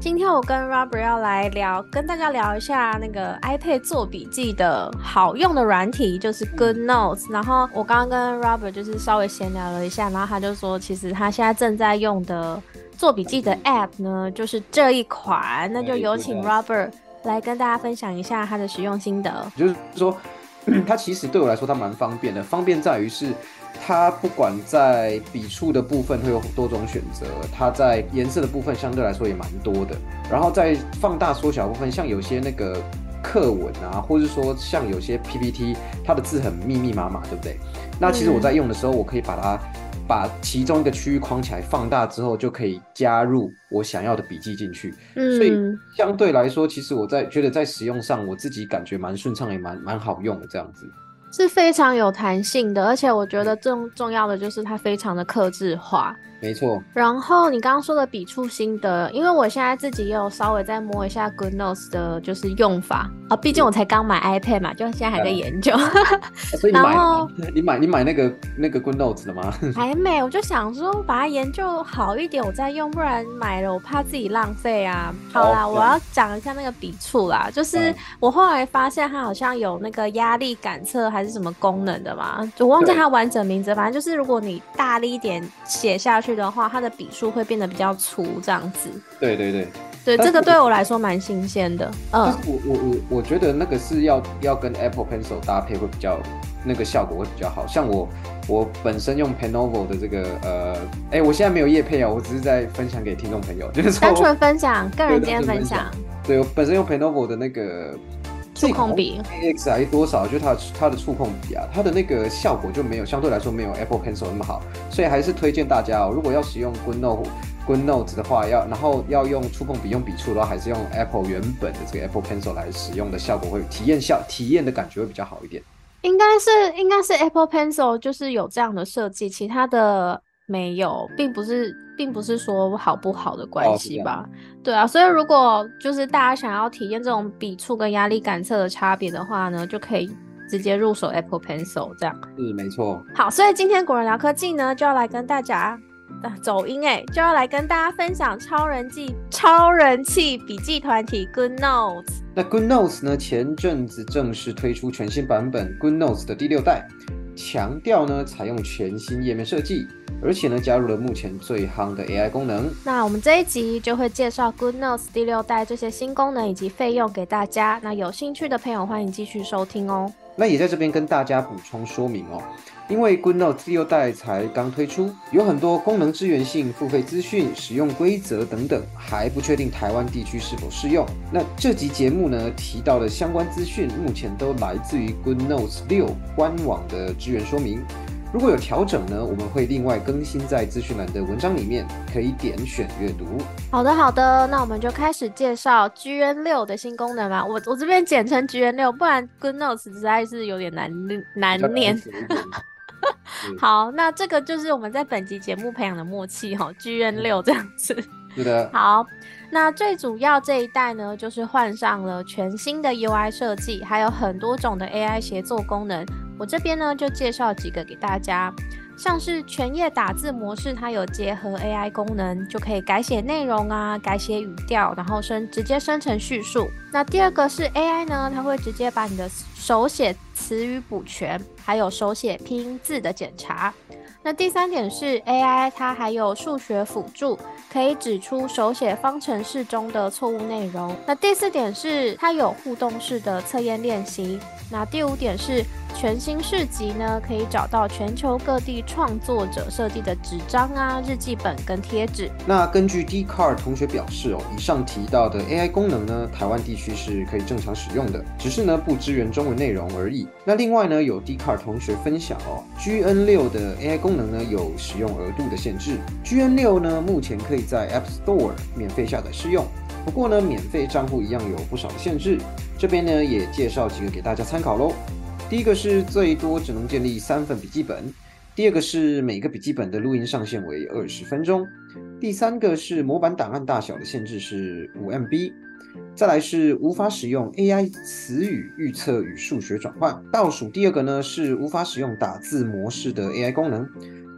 今天我跟 Robert 要来聊，跟大家聊一下那个 iPad 做笔记的好用的软体，就是 Good Notes。然后我刚刚跟 Robert 就是稍微闲聊了一下，然后他就说，其实他现在正在用的做笔记的 App 呢，就是这一款。那就有请 Robert 来跟大家分享一下他的使用心得。就是说，它其实对我来说，它蛮方便的，方便在于是。它不管在笔触的部分会有多种选择，它在颜色的部分相对来说也蛮多的。然后在放大缩小部分，像有些那个课文啊，或者说像有些 PPT，它的字很密密麻麻，对不对？那其实我在用的时候，我可以把它把其中一个区域框起来，放大之后就可以加入我想要的笔记进去。所以相对来说，其实我在觉得在使用上，我自己感觉蛮顺畅，也蛮蛮好用的这样子。是非常有弹性的，而且我觉得重重要的就是它非常的克制化。没错，然后你刚刚说的笔触心得，因为我现在自己也有稍微再摸一下 Good Notes 的，就是用法啊。毕竟我才刚买 iPad 嘛，就现在还在研究。所以你买，你买你买那个那个 Good Notes 了吗？还没，我就想说把它研究好一点，我再用，不然买了我怕自己浪费啊。好啦，我要讲一下那个笔触啦，就是我后来发现它好像有那个压力感测还是什么功能的嘛，我忘记它完整名字，反正就是如果你大力一点写下去。去的话，它的笔数会变得比较粗，这样子。对对对，对，这个对我来说蛮新鲜的。嗯，我我我我觉得那个是要要跟 Apple Pencil 搭配会比较，那个效果会比较好。像我我本身用 Penovo 的这个呃，哎，我现在没有叶配啊，我只是在分享给听众朋友，就是单纯分享，个人间分享。对我本身用 Penovo 的那个。触控笔，AXI 多少？就它它的触控笔啊，它的那个效果就没有相对来说没有 Apple Pencil 那么好，所以还是推荐大家哦。如果要使用 Good Note Good Notes 的话，要然后要用触控笔用笔触的话，还是用 Apple 原本的这个 Apple Pencil 来使用的效果会体验效体验的感觉会比较好一点。应该是应该是 Apple Pencil 就是有这样的设计，其他的。没有，并不是，并不是说好不好的关系吧？对啊，所以如果就是大家想要体验这种笔触跟压力感测的差别的话呢，就可以直接入手 Apple Pencil 这样。是没错。好，所以今天果仁聊科技呢，就要来跟大家走音哎，就要来跟大家分享超人气超人气笔记团体 Good Notes。那 Good Notes 呢，前阵子正式推出全新版本 Good Notes 的第六代。强调呢，采用全新页面设计，而且呢，加入了目前最夯的 AI 功能。那我们这一集就会介绍 Good Notes 第六代这些新功能以及费用给大家。那有兴趣的朋友，欢迎继续收听哦。那也在这边跟大家补充说明哦。因为 Good Notes 第六代才刚推出，有很多功能支援性、付费资讯、使用规则等等，还不确定台湾地区是否适用。那这集节目呢提到的相关资讯，目前都来自于 Good Notes 六官网的支援说明。如果有调整呢，我们会另外更新在资讯栏的文章里面，可以点选阅读。好的，好的，那我们就开始介绍 GN 六的新功能吧。我我这边简称 GN 六，不然 Good Notes 实在是有点难 难念。好，那这个就是我们在本集节目培养的默契哈，G N 六这样子。是的。好，那最主要这一代呢，就是换上了全新的 U I 设计，还有很多种的 A I 协作功能。我这边呢就介绍几个给大家。像是全页打字模式，它有结合 AI 功能，就可以改写内容啊，改写语调，然后生直接生成叙述。那第二个是 AI 呢，它会直接把你的手写词语补全，还有手写拼音字的检查。那第三点是 AI，它还有数学辅助，可以指出手写方程式中的错误内容。那第四点是它有互动式的测验练习。那第五点是。全新市集呢，可以找到全球各地创作者设计的纸张啊、日记本跟贴纸。那根据 D Car 同学表示哦，以上提到的 AI 功能呢，台湾地区是可以正常使用的，只是呢不支援中文内容而已。那另外呢，有 D Car 同学分享哦，GN 六的 AI 功能呢有使用额度的限制。GN 六呢目前可以在 App Store 免费下载试用，不过呢免费账户一样有不少的限制。这边呢也介绍几个给大家参考喽。第一个是最多只能建立三份笔记本，第二个是每个笔记本的录音上限为二十分钟，第三个是模板档案大小的限制是五 MB，再来是无法使用 AI 词语预测与数学转换，倒数第二个呢是无法使用打字模式的 AI 功能。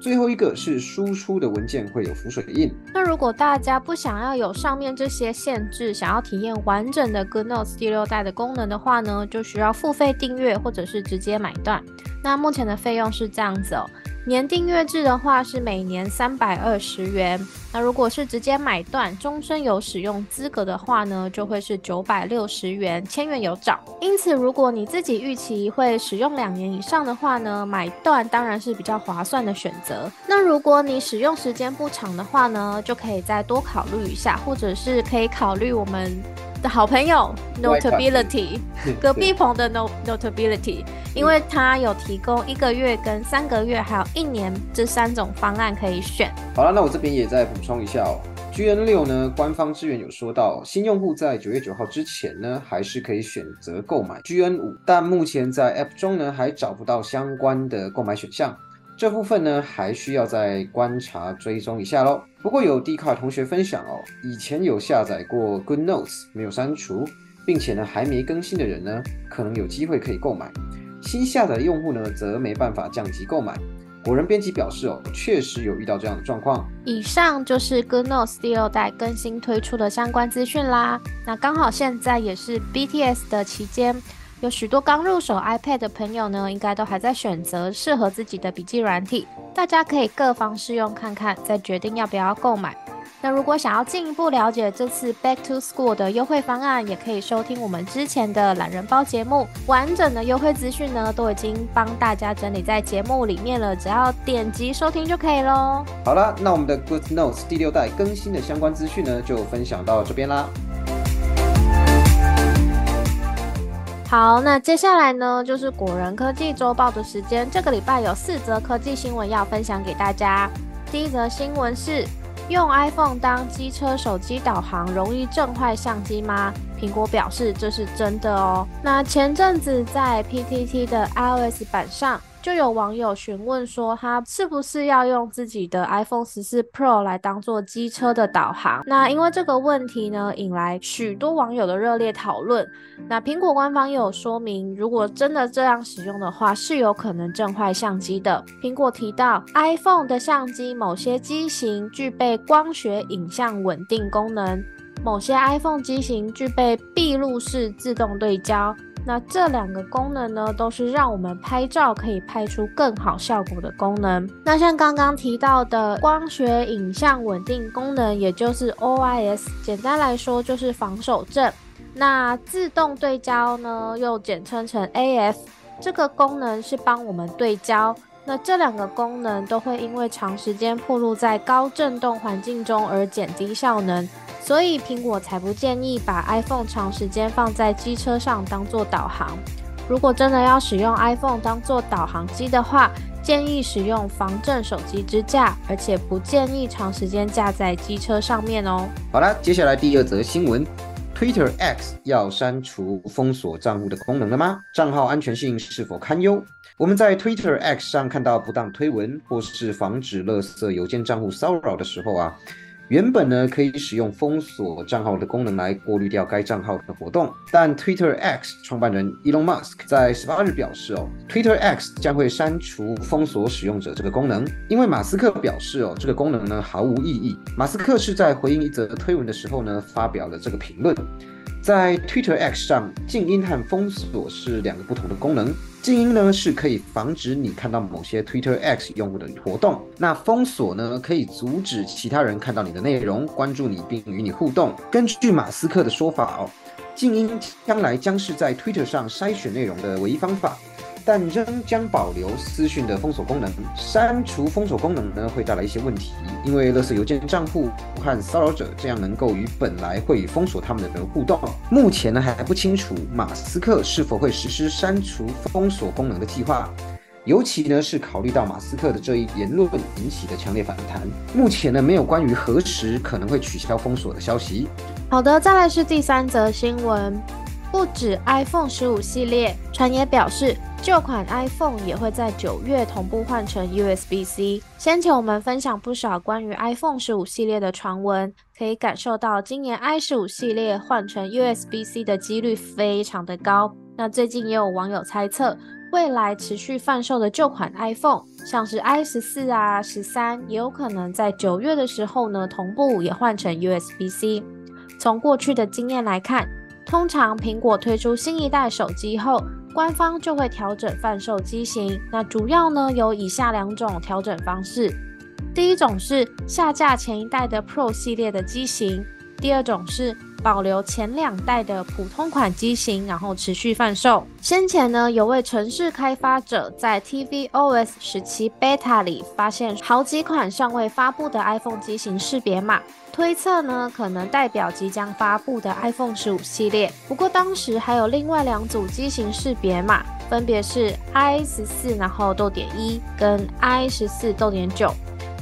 最后一个是输出的文件会有浮水印。那如果大家不想要有上面这些限制，想要体验完整的 Good Notes 第六代的功能的话呢，就需要付费订阅或者是直接买断。那目前的费用是这样子哦。年订阅制的话是每年三百二十元，那如果是直接买断，终身有使用资格的话呢，就会是九百六十元，千元有找。因此，如果你自己预期会使用两年以上的话呢，买断当然是比较划算的选择。那如果你使用时间不长的话呢，就可以再多考虑一下，或者是可以考虑我们。的好朋友 Notability，隔壁棚的 Not Notability，因为它有提供一个月、跟三个月，还有一年这三种方案可以选。好了，那我这边也再补充一下哦。GN 六呢，官方资源有说到，新用户在九月九号之前呢，还是可以选择购买 GN 五，但目前在 App 中呢，还找不到相关的购买选项。这部分呢，还需要再观察追踪一下喽。不过有 D 卡同学分享哦，以前有下载过 Good Notes 没有删除，并且呢还没更新的人呢，可能有机会可以购买。新下载的用户呢，则没办法降级购买。果仁编辑表示哦，确实有遇到这样的状况。以上就是 Good Notes 第六代更新推出的相关资讯啦。那刚好现在也是 BTS 的期间。有许多刚入手 iPad 的朋友呢，应该都还在选择适合自己的笔记软体。大家可以各方试用看看，再决定要不要购买。那如果想要进一步了解这次 Back to School 的优惠方案，也可以收听我们之前的懒人包节目，完整的优惠资讯呢都已经帮大家整理在节目里面了，只要点击收听就可以喽。好了，那我们的 Good Notes 第六代更新的相关资讯呢，就分享到这边啦。好，那接下来呢，就是果仁科技周报的时间。这个礼拜有四则科技新闻要分享给大家。第一则新闻是，用 iPhone 当机车手机导航容易震坏相机吗？苹果表示这是真的哦。那前阵子在 PTT 的 iOS 版上。就有网友询问说，他是不是要用自己的 iPhone 十四 Pro 来当做机车的导航？那因为这个问题呢，引来许多网友的热烈讨论。那苹果官方也有说明，如果真的这样使用的话，是有可能震坏相机的。苹果提到，iPhone 的相机某些机型具备光学影像稳定功能，某些 iPhone 机型具备闭路式自动对焦。那这两个功能呢，都是让我们拍照可以拍出更好效果的功能。那像刚刚提到的光学影像稳定功能，也就是 OIS，简单来说就是防手震。那自动对焦呢，又简称成 AF，这个功能是帮我们对焦。那这两个功能都会因为长时间暴露在高振动环境中而减低效能。所以苹果才不建议把 iPhone 长时间放在机车上当做导航。如果真的要使用 iPhone 当做导航机的话，建议使用防震手机支架，而且不建议长时间架在机车上面哦。好了，接下来第二则新闻：Twitter X 要删除封锁账户的功能了吗？账号安全性是否堪忧？我们在 Twitter X 上看到不当推文或是防止垃圾邮件账户骚扰的时候啊。原本呢可以使用封锁账号的功能来过滤掉该账号的活动，但 Twitter X 创办人 Elon Musk 在十八日表示哦，Twitter X 将会删除封锁使用者这个功能，因为马斯克表示哦，这个功能呢毫无意义。马斯克是在回应一则推文的时候呢发表了这个评论。在 Twitter X 上，静音和封锁是两个不同的功能。静音呢是可以防止你看到某些 Twitter X 用户的活动，那封锁呢可以阻止其他人看到你的内容、关注你并与你互动。根据马斯克的说法哦，静音将来将是在 Twitter 上筛选内容的唯一方法。但仍将保留私讯的封锁功能。删除封锁功能呢，会带来一些问题，因为勒索邮件账户和骚扰者这样能够与本来会封锁他们的人互动。目前呢还不清楚马斯克是否会实施删除封锁功能的计划，尤其呢是考虑到马斯克的这一言论引起的强烈反弹。目前呢没有关于何时可能会取消封锁的消息。好的，再来是第三则新闻。不止 iPhone 十五系列，传言表示旧款 iPhone 也会在九月同步换成 USB-C。先前我们分享不少关于 iPhone 十五系列的传闻，可以感受到今年 i 十五系列换成 USB-C 的几率非常的高。那最近也有网友猜测，未来持续贩售的旧款 iPhone，像是 i 十四啊、十三，也有可能在九月的时候呢同步也换成 USB-C。从过去的经验来看。通常苹果推出新一代手机后，官方就会调整贩售机型。那主要呢有以下两种调整方式：第一种是下架前一代的 Pro 系列的机型；第二种是。保留前两代的普通款机型，然后持续贩售。先前呢，有位城市开发者在 tvOS 十七 beta 里发现好几款尚未发布的 iPhone 机型识别码，推测呢可能代表即将发布的 iPhone 十五系列。不过当时还有另外两组机型识别码，分别是 i 十四然后逗点一跟 i 十四逗点九，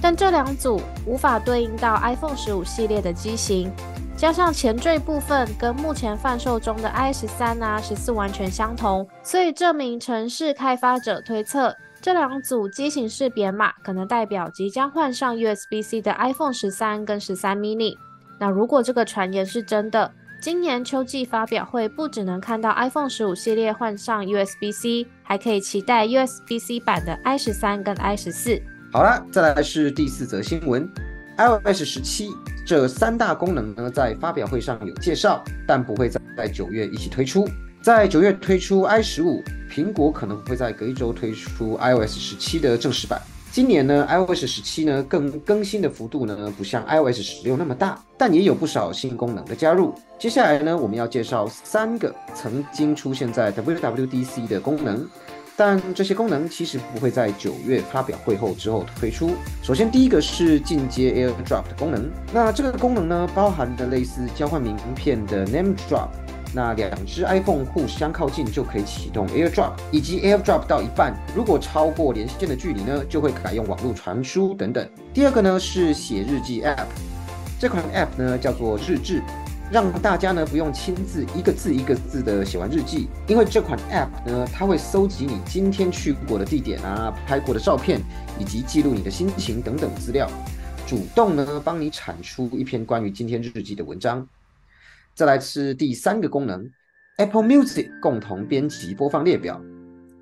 但这两组无法对应到 iPhone 十五系列的机型。加上前缀部分跟目前贩售中的 i 十三啊、十四完全相同，所以这名城市开发者推测，这两组机型识别码可能代表即将换上 USB-C 的 iPhone 十三跟十三 mini。那如果这个传言是真的，今年秋季发表会不只能看到 iPhone 十五系列换上 USB-C，还可以期待 USB-C 版的 i 十三跟 i 十四。好了，再来是第四则新闻，iOS 十七。这三大功能呢，在发表会上有介绍，但不会在在九月一起推出。在九月推出 i 十五，苹果可能会在隔一周推出 iOS 十七的正式版。今年呢，iOS 十七呢更更新的幅度呢，不像 iOS 十六那么大，但也有不少新功能的加入。接下来呢，我们要介绍三个曾经出现在 WWDC 的功能。但这些功能其实不会在九月发表会后之后推出。首先，第一个是进阶 AirDrop 的功能。那这个功能呢，包含的类似交换名片的 Name Drop。那两只 iPhone 互相靠近就可以启动 AirDrop，以及 AirDrop 到一半，如果超过连线的距离呢，就会改用网络传输等等。第二个呢是写日记 App，这款 App 呢叫做日志。让大家呢不用亲自一个字一个字的写完日记，因为这款 App 呢，它会搜集你今天去过的地点啊、拍过的照片，以及记录你的心情等等资料，主动呢帮你产出一篇关于今天日记的文章。再来是第三个功能，Apple Music 共同编辑播放列表，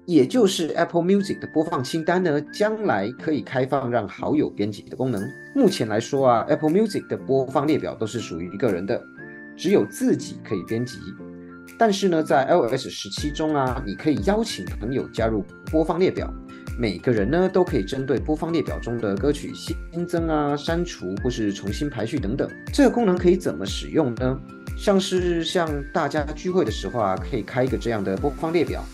也就是 Apple Music 的播放清单呢，将来可以开放让好友编辑的功能。目前来说啊，Apple Music 的播放列表都是属于一个人的。只有自己可以编辑，但是呢，在 iOS 十七中啊，你可以邀请朋友加入播放列表，每个人呢都可以针对播放列表中的歌曲新增啊、删除或是重新排序等等。这个功能可以怎么使用呢？像是像大家聚会的时候啊，可以开一个这样的播放列表，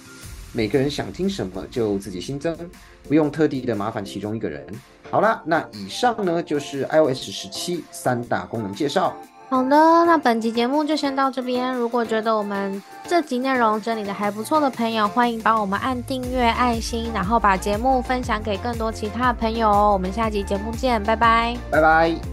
每个人想听什么就自己新增，不用特地的麻烦其中一个人。好啦，那以上呢就是 iOS 十七三大功能介绍。好的，那本集节目就先到这边。如果觉得我们这集内容整理的还不错的朋友，欢迎帮我们按订阅、爱心，然后把节目分享给更多其他的朋友哦。我们下集节目见，拜拜，拜拜。